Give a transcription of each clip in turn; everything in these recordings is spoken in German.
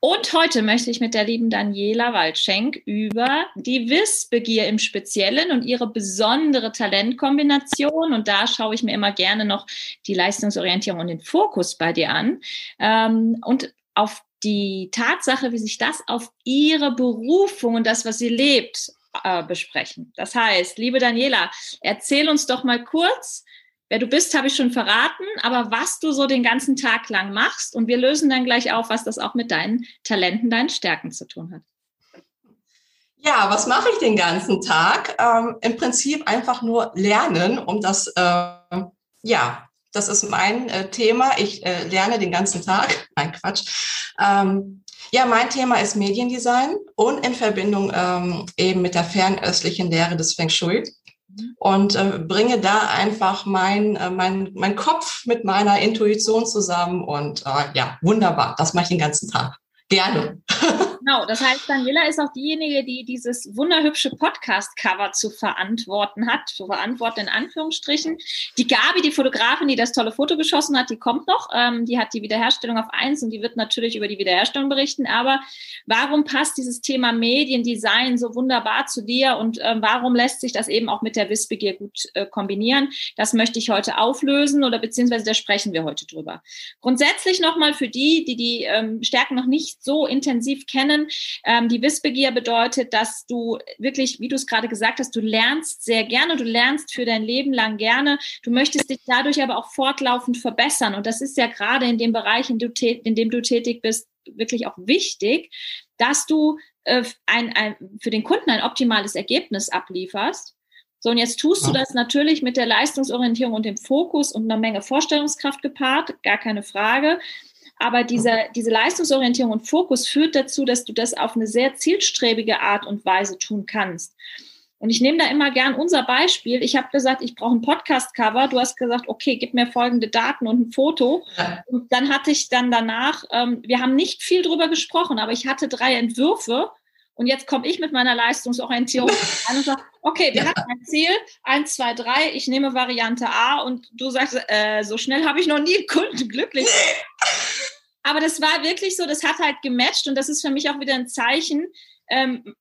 Und heute möchte ich mit der lieben Daniela Waldschenk über die Wissbegier im Speziellen und ihre besondere Talentkombination. Und da schaue ich mir immer gerne noch die Leistungsorientierung und den Fokus bei dir an. Ähm, und auf die Tatsache, wie sich das auf ihre Berufung und das, was sie lebt, äh, besprechen. Das heißt, liebe Daniela, erzähl uns doch mal kurz, Wer du bist, habe ich schon verraten, aber was du so den ganzen Tag lang machst und wir lösen dann gleich auf, was das auch mit deinen Talenten, deinen Stärken zu tun hat. Ja, was mache ich den ganzen Tag? Ähm, Im Prinzip einfach nur lernen, um das, äh, ja, das ist mein äh, Thema. Ich äh, lerne den ganzen Tag. Nein, Quatsch. Ähm, ja, mein Thema ist Mediendesign und in Verbindung ähm, eben mit der fernöstlichen Lehre des Feng Shui und äh, bringe da einfach mein, äh, mein, mein Kopf mit meiner Intuition zusammen und äh, ja, wunderbar. Das mache ich den ganzen Tag. Gerne. Genau, das heißt, Daniela ist auch diejenige, die dieses wunderhübsche Podcast-Cover zu verantworten hat, zu verantworten in Anführungsstrichen. Die Gabi, die Fotografin, die das tolle Foto geschossen hat, die kommt noch. Ähm, die hat die Wiederherstellung auf eins und die wird natürlich über die Wiederherstellung berichten. Aber warum passt dieses Thema Mediendesign so wunderbar zu dir und äh, warum lässt sich das eben auch mit der Wissbegier gut äh, kombinieren? Das möchte ich heute auflösen oder beziehungsweise da sprechen wir heute drüber. Grundsätzlich nochmal für die, die die ähm, Stärken noch nicht so intensiv kennen, lernen. Ähm, die Wissbegier bedeutet, dass du wirklich, wie du es gerade gesagt hast, du lernst sehr gerne, du lernst für dein Leben lang gerne. Du möchtest dich dadurch aber auch fortlaufend verbessern. Und das ist ja gerade in dem Bereich, in, dem du tätig bist, wirklich auch wichtig, dass du äh, ein, ein, für den Kunden ein optimales Ergebnis ablieferst. So, und jetzt tust du das natürlich mit der Leistungsorientierung und dem Fokus und einer Menge Vorstellungskraft gepaart, gar keine Frage. Aber diese, diese Leistungsorientierung und Fokus führt dazu, dass du das auf eine sehr zielstrebige Art und Weise tun kannst. Und ich nehme da immer gern unser Beispiel. Ich habe gesagt, ich brauche ein Podcast-Cover. Du hast gesagt, okay, gib mir folgende Daten und ein Foto. Und dann hatte ich dann danach, ähm, wir haben nicht viel drüber gesprochen, aber ich hatte drei Entwürfe. Und jetzt komme ich mit meiner Leistungsorientierung an und sage, okay, wir ja. hatten ein Ziel, eins, zwei, drei, ich nehme Variante A und du sagst, äh, so schnell habe ich noch nie einen Kunden glücklich. Aber das war wirklich so, das hat halt gematcht und das ist für mich auch wieder ein Zeichen, ähm,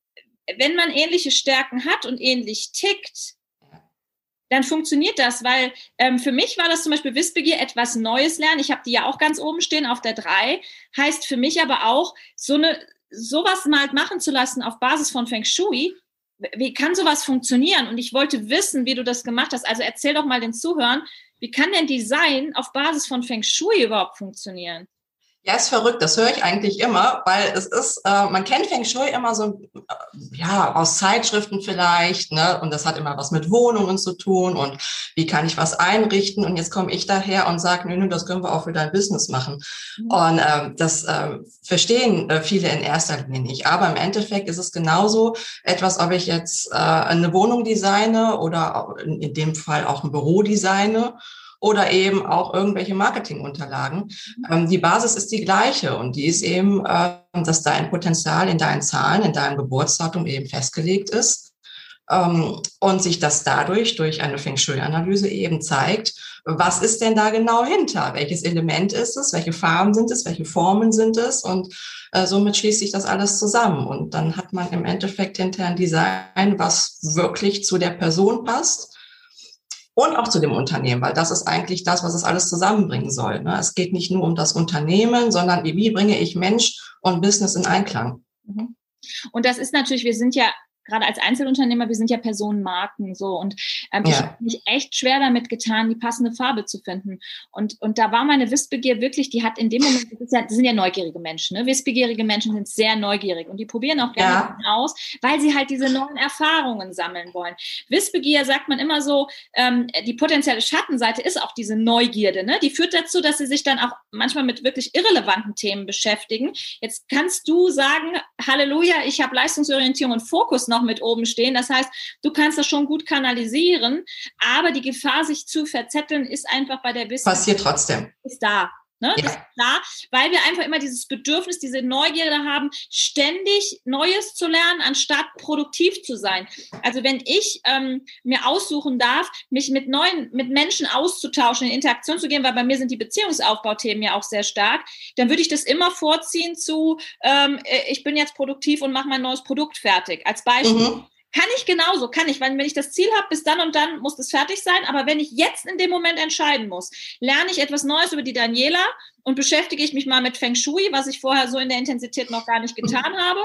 wenn man ähnliche Stärken hat und ähnlich tickt, dann funktioniert das, weil ähm, für mich war das zum Beispiel Wissbegier etwas Neues lernen. Ich habe die ja auch ganz oben stehen auf der 3. Heißt für mich aber auch, so eine sowas mal machen zu lassen auf Basis von Feng Shui. Wie kann sowas funktionieren? Und ich wollte wissen, wie du das gemacht hast. Also erzähl doch mal den Zuhörern, wie kann denn Design auf Basis von Feng Shui überhaupt funktionieren? Ja, ist verrückt. Das höre ich eigentlich immer, weil es ist, äh, man kennt Feng Shui immer so, äh, ja, aus Zeitschriften vielleicht, ne? Und das hat immer was mit Wohnungen zu tun und wie kann ich was einrichten? Und jetzt komme ich daher und sage, nö, nö, das können wir auch für dein Business machen. Mhm. Und äh, das verstehen äh, viele in erster Linie nicht. Aber im Endeffekt ist es genauso etwas, ob ich jetzt äh, eine Wohnung designe oder in dem Fall auch ein Büro designe oder eben auch irgendwelche Marketingunterlagen. Mhm. Ähm, die Basis ist die gleiche und die ist eben, äh, dass dein Potenzial in deinen Zahlen, in deinem Geburtsdatum eben festgelegt ist ähm, und sich das dadurch durch eine Feng Shui-Analyse eben zeigt, was ist denn da genau hinter? Welches Element ist es? Welche Farben sind es? Welche Formen sind es? Und äh, somit schließt sich das alles zusammen. Und dann hat man im Endeffekt hinterher ein Design, was wirklich zu der Person passt und auch zu dem Unternehmen, weil das ist eigentlich das, was es alles zusammenbringen soll. Ne? Es geht nicht nur um das Unternehmen, sondern wie bringe ich Mensch und Business in Einklang. Mhm. Und das ist natürlich, wir sind ja gerade als Einzelunternehmer, wir sind ja Personenmarken so und ähm, ja. ich habe mich echt schwer damit getan, die passende Farbe zu finden. Und, und da war meine Wissbegier wirklich, die hat in dem Moment, das, ja, das sind ja neugierige Menschen, ne? Wissbegierige Menschen sind sehr neugierig und die probieren auch gerne ja. aus, weil sie halt diese neuen Erfahrungen sammeln wollen. Wissbegier sagt man immer so, ähm, die potenzielle Schattenseite ist auch diese Neugierde, ne? Die führt dazu, dass sie sich dann auch manchmal mit wirklich irrelevanten Themen beschäftigen. Jetzt kannst du sagen, Halleluja, ich habe Leistungsorientierung und Fokus noch mit oben stehen. Das heißt, du kannst das schon gut kanalisieren, aber die Gefahr, sich zu verzetteln, ist einfach bei der Wissenschaft. Passiert trotzdem. Ist da. Ne? Ja. Ist klar, weil wir einfach immer dieses Bedürfnis, diese Neugierde haben, ständig Neues zu lernen, anstatt produktiv zu sein. Also wenn ich ähm, mir aussuchen darf, mich mit neuen, mit Menschen auszutauschen, in Interaktion zu gehen, weil bei mir sind die Beziehungsaufbauthemen ja auch sehr stark, dann würde ich das immer vorziehen zu, ähm, äh, ich bin jetzt produktiv und mache mein neues Produkt fertig. Als Beispiel. Mhm. Kann ich genauso, kann ich, weil wenn ich das Ziel habe, bis dann und dann muss es fertig sein, aber wenn ich jetzt in dem Moment entscheiden muss, lerne ich etwas Neues über die Daniela und beschäftige ich mich mal mit Feng Shui, was ich vorher so in der Intensität noch gar nicht getan habe,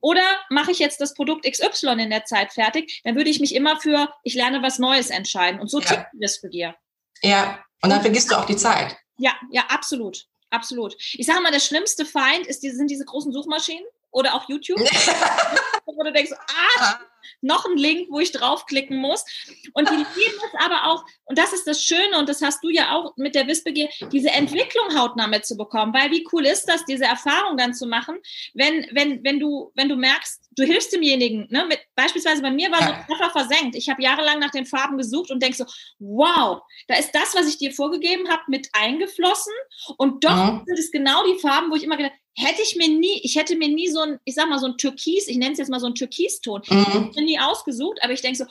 oder mache ich jetzt das Produkt XY in der Zeit fertig, dann würde ich mich immer für, ich lerne was Neues entscheiden und so ja. tickt das für dir. Ja, und dann vergisst du auch die Zeit. Ja, ja, absolut. Absolut. Ich sage mal, der schlimmste Feind ist, sind diese großen Suchmaschinen oder auch YouTube. wo du denkst, ah, noch ein Link, wo ich draufklicken muss. Und die lieben es aber auch, und das ist das Schöne, und das hast du ja auch mit der Wissbegier, diese Entwicklung hautnah mitzubekommen. Weil wie cool ist das, diese Erfahrung dann zu machen, wenn, wenn, wenn du, wenn du merkst, du hilfst demjenigen, ne? Mit, beispielsweise bei mir war so Treffer versenkt. Ich habe jahrelang nach den Farben gesucht und denke so, wow, da ist das, was ich dir vorgegeben habe, mit eingeflossen. Und doch mhm. sind es genau die Farben, wo ich immer gedacht hätte ich mir nie, ich hätte mir nie so ein, ich sag mal, so ein Türkis, ich nenne es jetzt mal so ein Türkiston, mhm. Ich mir nie ausgesucht, aber ich denke so,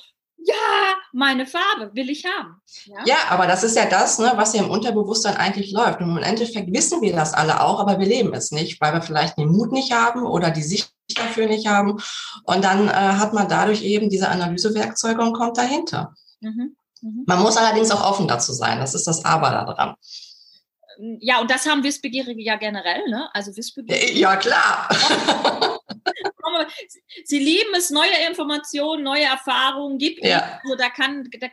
ja, meine Farbe will ich haben. Ja? ja, aber das ist ja das, ne, was ja im Unterbewusstsein eigentlich läuft. Und im Endeffekt wissen wir das alle auch, aber wir leben es nicht, weil wir vielleicht den Mut nicht haben oder die Sicht dafür nicht haben. Und dann äh, hat man dadurch eben diese Analysewerkzeuge und kommt dahinter. Mhm. Mhm. Man muss allerdings auch offen dazu sein. Das ist das Aber daran ja, und das haben Wissbegierige ja generell, ne? Also Wissbegierige. Ja, klar. Sie lieben es, neue Informationen, neue Erfahrungen gibt. Ja. Also da kann da,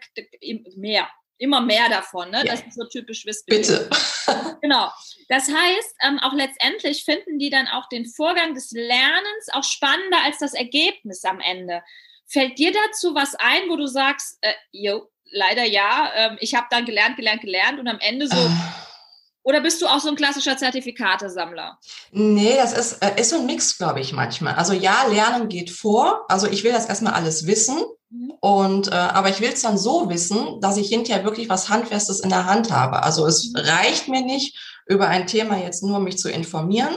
mehr, immer mehr davon. Ne? Ja. Das ist so typisch Wissbegierige. Bitte. Genau. Das heißt, ähm, auch letztendlich finden die dann auch den Vorgang des Lernens auch spannender als das Ergebnis am Ende. Fällt dir dazu was ein, wo du sagst, äh, jo, leider ja, äh, ich habe dann gelernt, gelernt, gelernt und am Ende so. Oder bist du auch so ein klassischer Zertifikatesammler? Nee, das ist, äh, ist so ein Mix, glaube ich, manchmal. Also ja, Lernen geht vor. Also ich will das erstmal alles wissen. Mhm. Und äh, aber ich will es dann so wissen, dass ich hinterher wirklich was Handfestes in der Hand habe. Also es mhm. reicht mir nicht, über ein Thema jetzt nur mich zu informieren,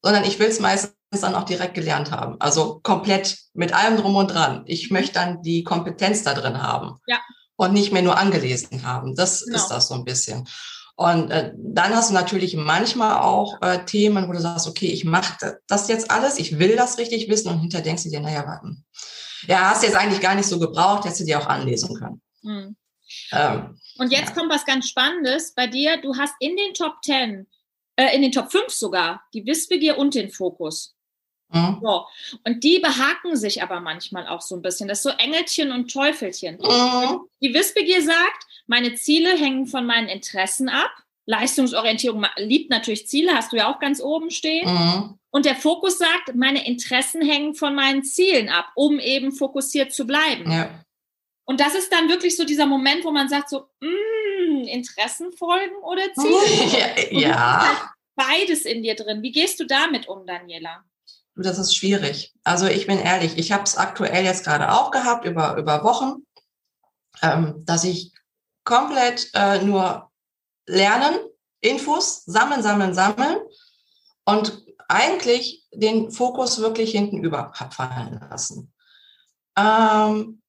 sondern ich will es meistens dann auch direkt gelernt haben. Also komplett mit allem drum und dran. Ich mhm. möchte dann die Kompetenz da drin haben. Ja. Und nicht mehr nur angelesen haben. Das genau. ist das so ein bisschen. Und äh, dann hast du natürlich manchmal auch äh, Themen, wo du sagst, okay, ich mache das jetzt alles, ich will das richtig wissen und hinterher denkst du dir, naja, warten. Ja, hast du jetzt eigentlich gar nicht so gebraucht, hättest du dir auch anlesen können. Mhm. Ähm, und jetzt ja. kommt was ganz Spannendes bei dir. Du hast in den Top 10, äh, in den Top 5 sogar, die Wissbegier und den Fokus. Mhm. So. Und die behaken sich aber manchmal auch so ein bisschen. Das ist so Engelchen und Teufelchen. Mhm. Die Wissbegier sagt, meine Ziele hängen von meinen Interessen ab. Leistungsorientierung liebt natürlich Ziele, hast du ja auch ganz oben stehen. Mhm. Und der Fokus sagt, meine Interessen hängen von meinen Zielen ab, um eben fokussiert zu bleiben. Ja. Und das ist dann wirklich so dieser Moment, wo man sagt so, mm, Interessen folgen oder Ziele? ja. ja. Halt beides in dir drin. Wie gehst du damit um, Daniela? Du, das ist schwierig. Also ich bin ehrlich, ich habe es aktuell jetzt gerade auch gehabt über, über Wochen, ähm, dass ich komplett äh, nur lernen, Infos sammeln, sammeln, sammeln und eigentlich den Fokus wirklich hinten über fallen lassen. Ähm,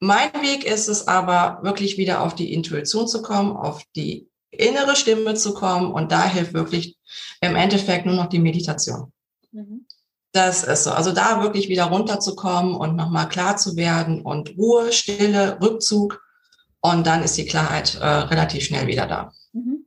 mein Weg ist es aber, wirklich wieder auf die Intuition zu kommen, auf die innere Stimme zu kommen und da hilft wirklich im Endeffekt nur noch die Meditation. Mhm. Das ist so. Also da wirklich wieder runterzukommen und nochmal klar zu werden und Ruhe, Stille, Rückzug. Und dann ist die Klarheit äh, relativ schnell wieder da. Mhm.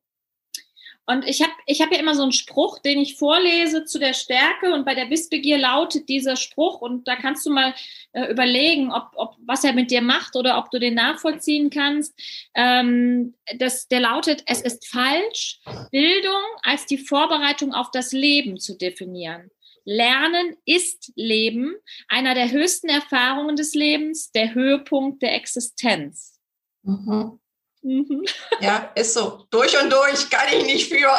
Und ich habe ich hab ja immer so einen Spruch, den ich vorlese zu der Stärke. Und bei der Wissbegier lautet dieser Spruch. Und da kannst du mal äh, überlegen, ob, ob, was er mit dir macht oder ob du den nachvollziehen kannst. Ähm, das, der lautet, es ist falsch, Bildung als die Vorbereitung auf das Leben zu definieren. Lernen ist Leben, einer der höchsten Erfahrungen des Lebens, der Höhepunkt der Existenz. Mhm. Mhm. Ja, ist so. Durch und durch kann ich nicht für.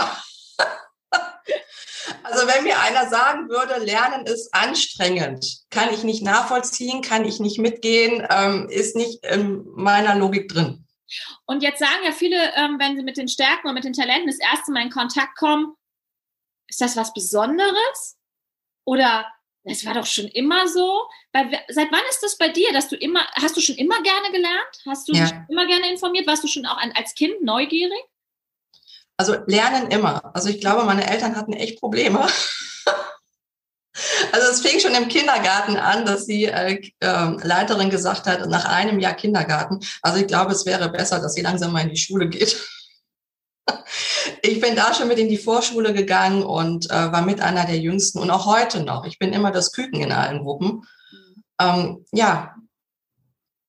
Also wenn mir einer sagen würde, Lernen ist anstrengend, kann ich nicht nachvollziehen, kann ich nicht mitgehen, ähm, ist nicht in meiner Logik drin. Und jetzt sagen ja viele, ähm, wenn sie mit den Stärken und mit den Talenten das erste Mal in Kontakt kommen, ist das was Besonderes? Oder das war doch schon immer so. Seit wann ist das bei dir, dass du immer, hast du schon immer gerne gelernt? Hast du ja. dich immer gerne informiert? Warst du schon auch als Kind neugierig? Also lernen immer. Also ich glaube, meine Eltern hatten echt Probleme. Also es fing schon im Kindergarten an, dass die äh, äh, Leiterin gesagt hat, nach einem Jahr Kindergarten, also ich glaube, es wäre besser, dass sie langsam mal in die Schule geht. Ich bin da schon mit in die Vorschule gegangen und äh, war mit einer der Jüngsten und auch heute noch. Ich bin immer das Küken in allen Gruppen. Ähm, ja,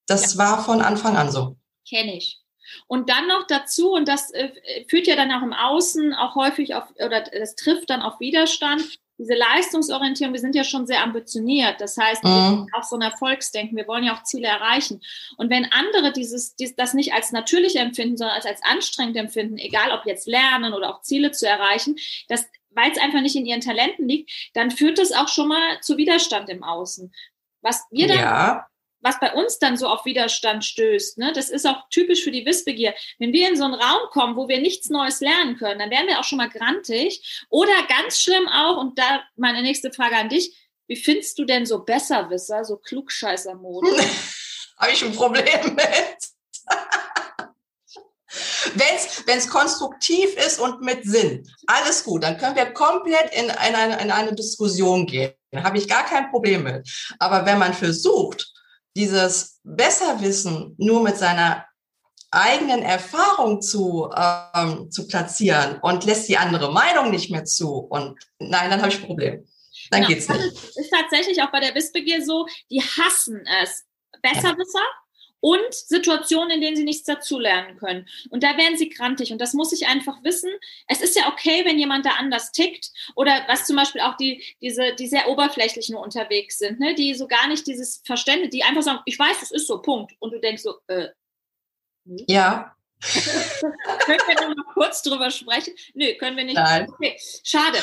das ja. war von Anfang an so. Kenne ich. Und dann noch dazu, und das äh, führt ja dann auch im Außen auch häufig auf, oder das trifft dann auf Widerstand, diese Leistungsorientierung, wir sind ja schon sehr ambitioniert. Das heißt, mhm. auch so ein Erfolgsdenken. Wir wollen ja auch Ziele erreichen. Und wenn andere dieses, dies, das nicht als natürlich empfinden, sondern als, als anstrengend empfinden, egal ob jetzt lernen oder auch Ziele zu erreichen, das, weil es einfach nicht in ihren Talenten liegt, dann führt das auch schon mal zu Widerstand im Außen. Was wir dann ja was bei uns dann so auf Widerstand stößt, ne, das ist auch typisch für die Wissbegier. Wenn wir in so einen Raum kommen, wo wir nichts Neues lernen können, dann werden wir auch schon mal grantig. Oder ganz schlimm auch, und da meine nächste Frage an dich, wie findest du denn so Besserwisser, so Klugscheißer-Mode? Habe ich ein Problem mit. Wenn es konstruktiv ist und mit Sinn, alles gut, dann können wir komplett in eine, in eine Diskussion gehen. Da habe ich gar kein Problem mit. Aber wenn man versucht, dieses Besserwissen nur mit seiner eigenen Erfahrung zu, ähm, zu platzieren und lässt die andere Meinung nicht mehr zu. Und nein, dann habe ich ein Problem. Dann genau. geht's nicht. Das ist tatsächlich auch bei der Wissbegier so, die hassen es. Besserwisser und Situationen, in denen sie nichts dazulernen können. Und da werden sie grantig. Und das muss ich einfach wissen. Es ist ja okay, wenn jemand da anders tickt oder was zum Beispiel auch die, diese, die sehr oberflächlich nur unterwegs sind, ne? die so gar nicht dieses Verständnis, die einfach sagen, ich weiß, das ist so, Punkt. Und du denkst so, äh, hm? ja, können wir noch mal kurz drüber sprechen? Nö, können wir nicht. Nein. Okay, schade.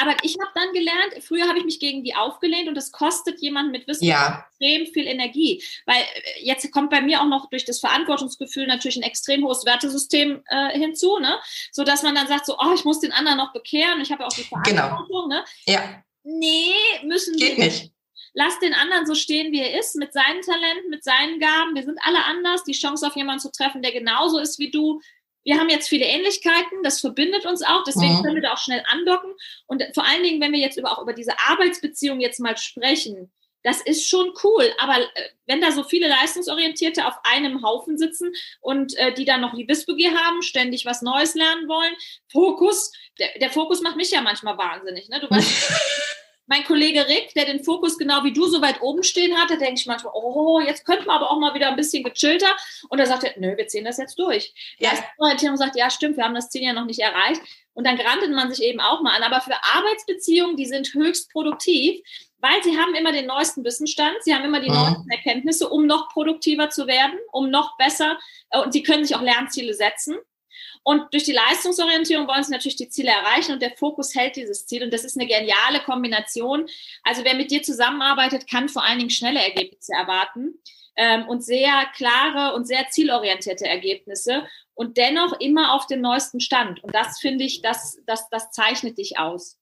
Aber ich habe dann gelernt, früher habe ich mich gegen die aufgelehnt und das kostet jemanden mit Wissen ja. extrem viel Energie. Weil äh, jetzt kommt bei mir auch noch durch das Verantwortungsgefühl natürlich ein extrem hohes Wertesystem äh, hinzu, ne? So dass man dann sagt, so, oh, ich muss den anderen noch bekehren. Ich habe ja auch die genau. Verantwortung, genau. ne? Ja. Nee, müssen Geht wir nicht lass den anderen so stehen, wie er ist, mit seinen Talenten, mit seinen Gaben. Wir sind alle anders. Die Chance auf jemanden zu treffen, der genauso ist wie du. Wir haben jetzt viele Ähnlichkeiten, das verbindet uns auch, deswegen mhm. können wir da auch schnell andocken. Und vor allen Dingen, wenn wir jetzt über, auch über diese Arbeitsbeziehung jetzt mal sprechen, das ist schon cool. Aber äh, wenn da so viele Leistungsorientierte auf einem Haufen sitzen und äh, die dann noch die Wissbegier haben, ständig was Neues lernen wollen, Fokus, der, der Fokus macht mich ja manchmal wahnsinnig. Ne? Du weißt, mein Kollege Rick, der den Fokus genau wie du so weit oben stehen hatte, denke ich manchmal, oh, jetzt könnten wir aber auch mal wieder ein bisschen gechillter. Und er sagte, nö, wir ziehen das jetzt durch. Ja. Orientierung sagt, ja, stimmt, wir haben das Ziel ja noch nicht erreicht. Und dann grantet man sich eben auch mal an. Aber für Arbeitsbeziehungen, die sind höchst produktiv, weil sie haben immer den neuesten Wissensstand, sie haben immer die ja. neuesten Erkenntnisse, um noch produktiver zu werden, um noch besser, äh, und sie können sich auch Lernziele setzen. Und durch die Leistungsorientierung wollen sie natürlich die Ziele erreichen und der Fokus hält dieses Ziel. Und das ist eine geniale Kombination. Also wer mit dir zusammenarbeitet, kann vor allen Dingen schnelle Ergebnisse erwarten ähm, und sehr klare und sehr zielorientierte Ergebnisse und dennoch immer auf dem neuesten Stand. Und das finde ich, das, das, das zeichnet dich aus.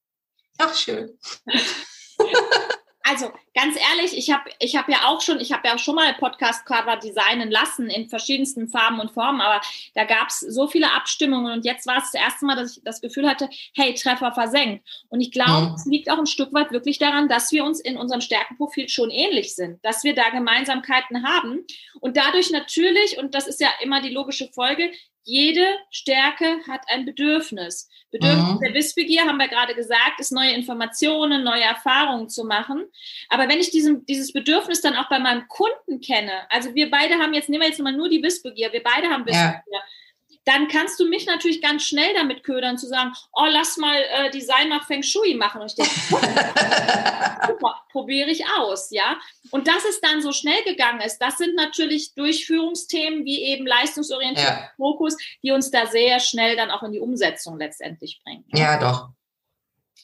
Ach, schön. also ganz ehrlich, ich habe ich hab ja auch schon, ich habe ja auch schon mal Podcast-Cover designen lassen in verschiedensten Farben und Formen, aber da gab es so viele Abstimmungen und jetzt war es das erste Mal, dass ich das Gefühl hatte, hey, Treffer versenkt. Und ich glaube, mhm. es liegt auch ein Stück weit wirklich daran, dass wir uns in unserem Stärkenprofil schon ähnlich sind, dass wir da Gemeinsamkeiten haben und dadurch natürlich, und das ist ja immer die logische Folge, jede Stärke hat ein Bedürfnis. Bedürfnis mhm. der Wissbegier, haben wir gerade gesagt, ist neue Informationen, neue Erfahrungen zu machen. Aber wenn ich diesem, dieses Bedürfnis dann auch bei meinem Kunden kenne, also wir beide haben jetzt, nehmen wir jetzt mal nur die Wissbegier, wir beide haben Wissbegier. Ja dann kannst du mich natürlich ganz schnell damit ködern, zu sagen, oh, lass mal äh, Design nach Feng Shui machen. Und ich denke, super, probiere ich aus, ja. Und dass es dann so schnell gegangen ist, das sind natürlich Durchführungsthemen wie eben leistungsorientierter ja. Fokus, die uns da sehr schnell dann auch in die Umsetzung letztendlich bringen. Ja, doch.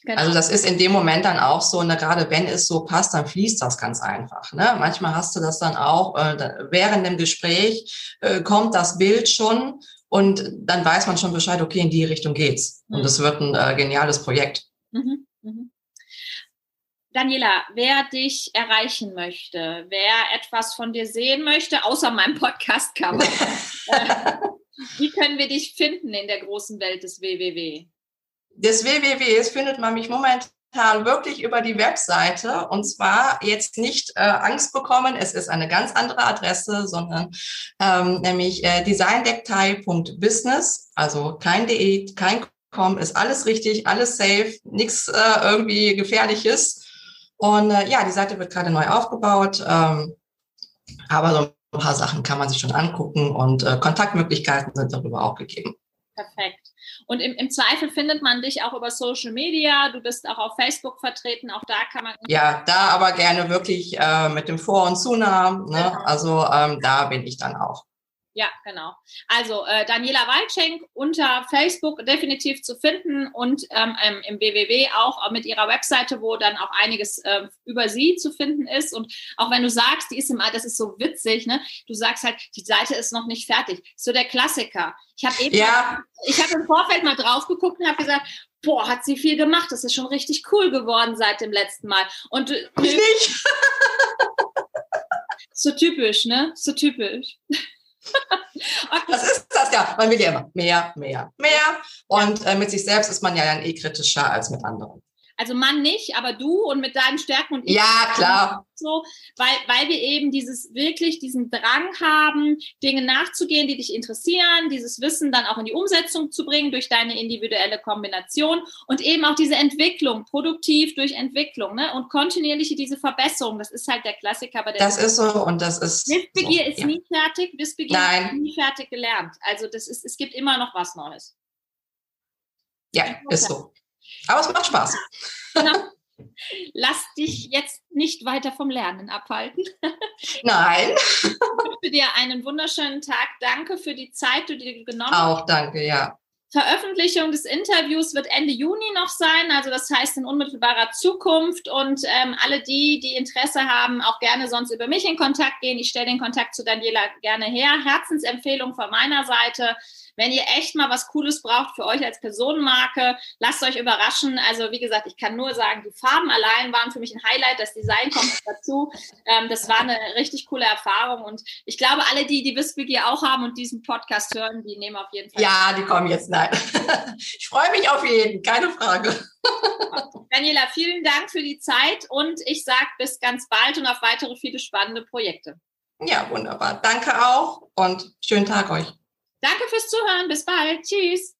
Genau. Also das ist in dem Moment dann auch so, ne, gerade wenn es so passt, dann fließt das ganz einfach. Ne? Manchmal hast du das dann auch, äh, während dem Gespräch äh, kommt das Bild schon und dann weiß man schon Bescheid, okay, in die Richtung geht's. Mhm. Und es wird ein äh, geniales Projekt. Mhm. Mhm. Daniela, wer dich erreichen möchte, wer etwas von dir sehen möchte, außer meinem Podcast-Cover, äh, wie können wir dich finden in der großen Welt des WWW? Des WWWs findet man mich momentan wirklich über die Webseite und zwar jetzt nicht äh, Angst bekommen, es ist eine ganz andere Adresse, sondern ähm, nämlich äh, designdecktei.business, also kein de, kein com, ist alles richtig, alles safe, nichts äh, irgendwie gefährliches. Und äh, ja, die Seite wird gerade neu aufgebaut, ähm, aber so ein paar Sachen kann man sich schon angucken und äh, Kontaktmöglichkeiten sind darüber auch gegeben. Perfekt. Und im, im, Zweifel findet man dich auch über Social Media. Du bist auch auf Facebook vertreten. Auch da kann man. Ja, da aber gerne wirklich äh, mit dem Vor- und Zunamen. Ne? Genau. Also ähm, da bin ich dann auch. Ja, genau. Also äh, Daniela Waldschenk unter Facebook definitiv zu finden und ähm, im BWW auch mit ihrer Webseite, wo dann auch einiges äh, über sie zu finden ist. Und auch wenn du sagst, die ist im, das ist so witzig, ne? Du sagst halt, die Seite ist noch nicht fertig. So der Klassiker. Ich habe eben, ja. ich habe im Vorfeld mal drauf geguckt und habe gesagt, boah, hat sie viel gemacht. Das ist schon richtig cool geworden seit dem letzten Mal. Und ich nicht. so typisch, ne? So typisch. Das ist das ja. Man will ja immer mehr, mehr, mehr. Und äh, mit sich selbst ist man ja dann eh kritischer als mit anderen. Also Mann nicht, aber du und mit deinen Stärken und. Ja, klar. So, weil, weil wir eben dieses wirklich diesen Drang haben, Dinge nachzugehen, die dich interessieren, dieses Wissen dann auch in die Umsetzung zu bringen durch deine individuelle Kombination und eben auch diese Entwicklung, produktiv durch Entwicklung, ne? Und kontinuierliche diese Verbesserung. Das ist halt der Klassiker bei der Das ist so und das ist. Wissbegier so, ist ja. nie fertig, Wissbegier Nein. ist nie fertig gelernt. Also das ist, es gibt immer noch was Neues. Ja, ist so. Aber es macht Spaß. Lass dich jetzt nicht weiter vom Lernen abhalten. Nein. Ich wünsche dir einen wunderschönen Tag. Danke für die Zeit, die du dir genommen hast. Auch danke, ja. Veröffentlichung des Interviews wird Ende Juni noch sein, also das heißt in unmittelbarer Zukunft. Und ähm, alle die, die Interesse haben, auch gerne sonst über mich in Kontakt gehen. Ich stelle den Kontakt zu Daniela gerne her. Herzensempfehlung von meiner Seite. Wenn ihr echt mal was Cooles braucht für euch als Personenmarke, lasst euch überraschen. Also wie gesagt, ich kann nur sagen, die Farben allein waren für mich ein Highlight. Das Design kommt dazu. Ähm, das war eine richtig coole Erfahrung. Und ich glaube, alle, die die Wissbegier auch haben und diesen Podcast hören, die nehmen auf jeden Fall. Ja, die kommen jetzt. Nein. Ich freue mich auf jeden, keine Frage. Daniela, vielen Dank für die Zeit und ich sage bis ganz bald und auf weitere viele spannende Projekte. Ja, wunderbar. Danke auch und schönen Tag euch. Danke fürs Zuhören. Bis bald. Tschüss.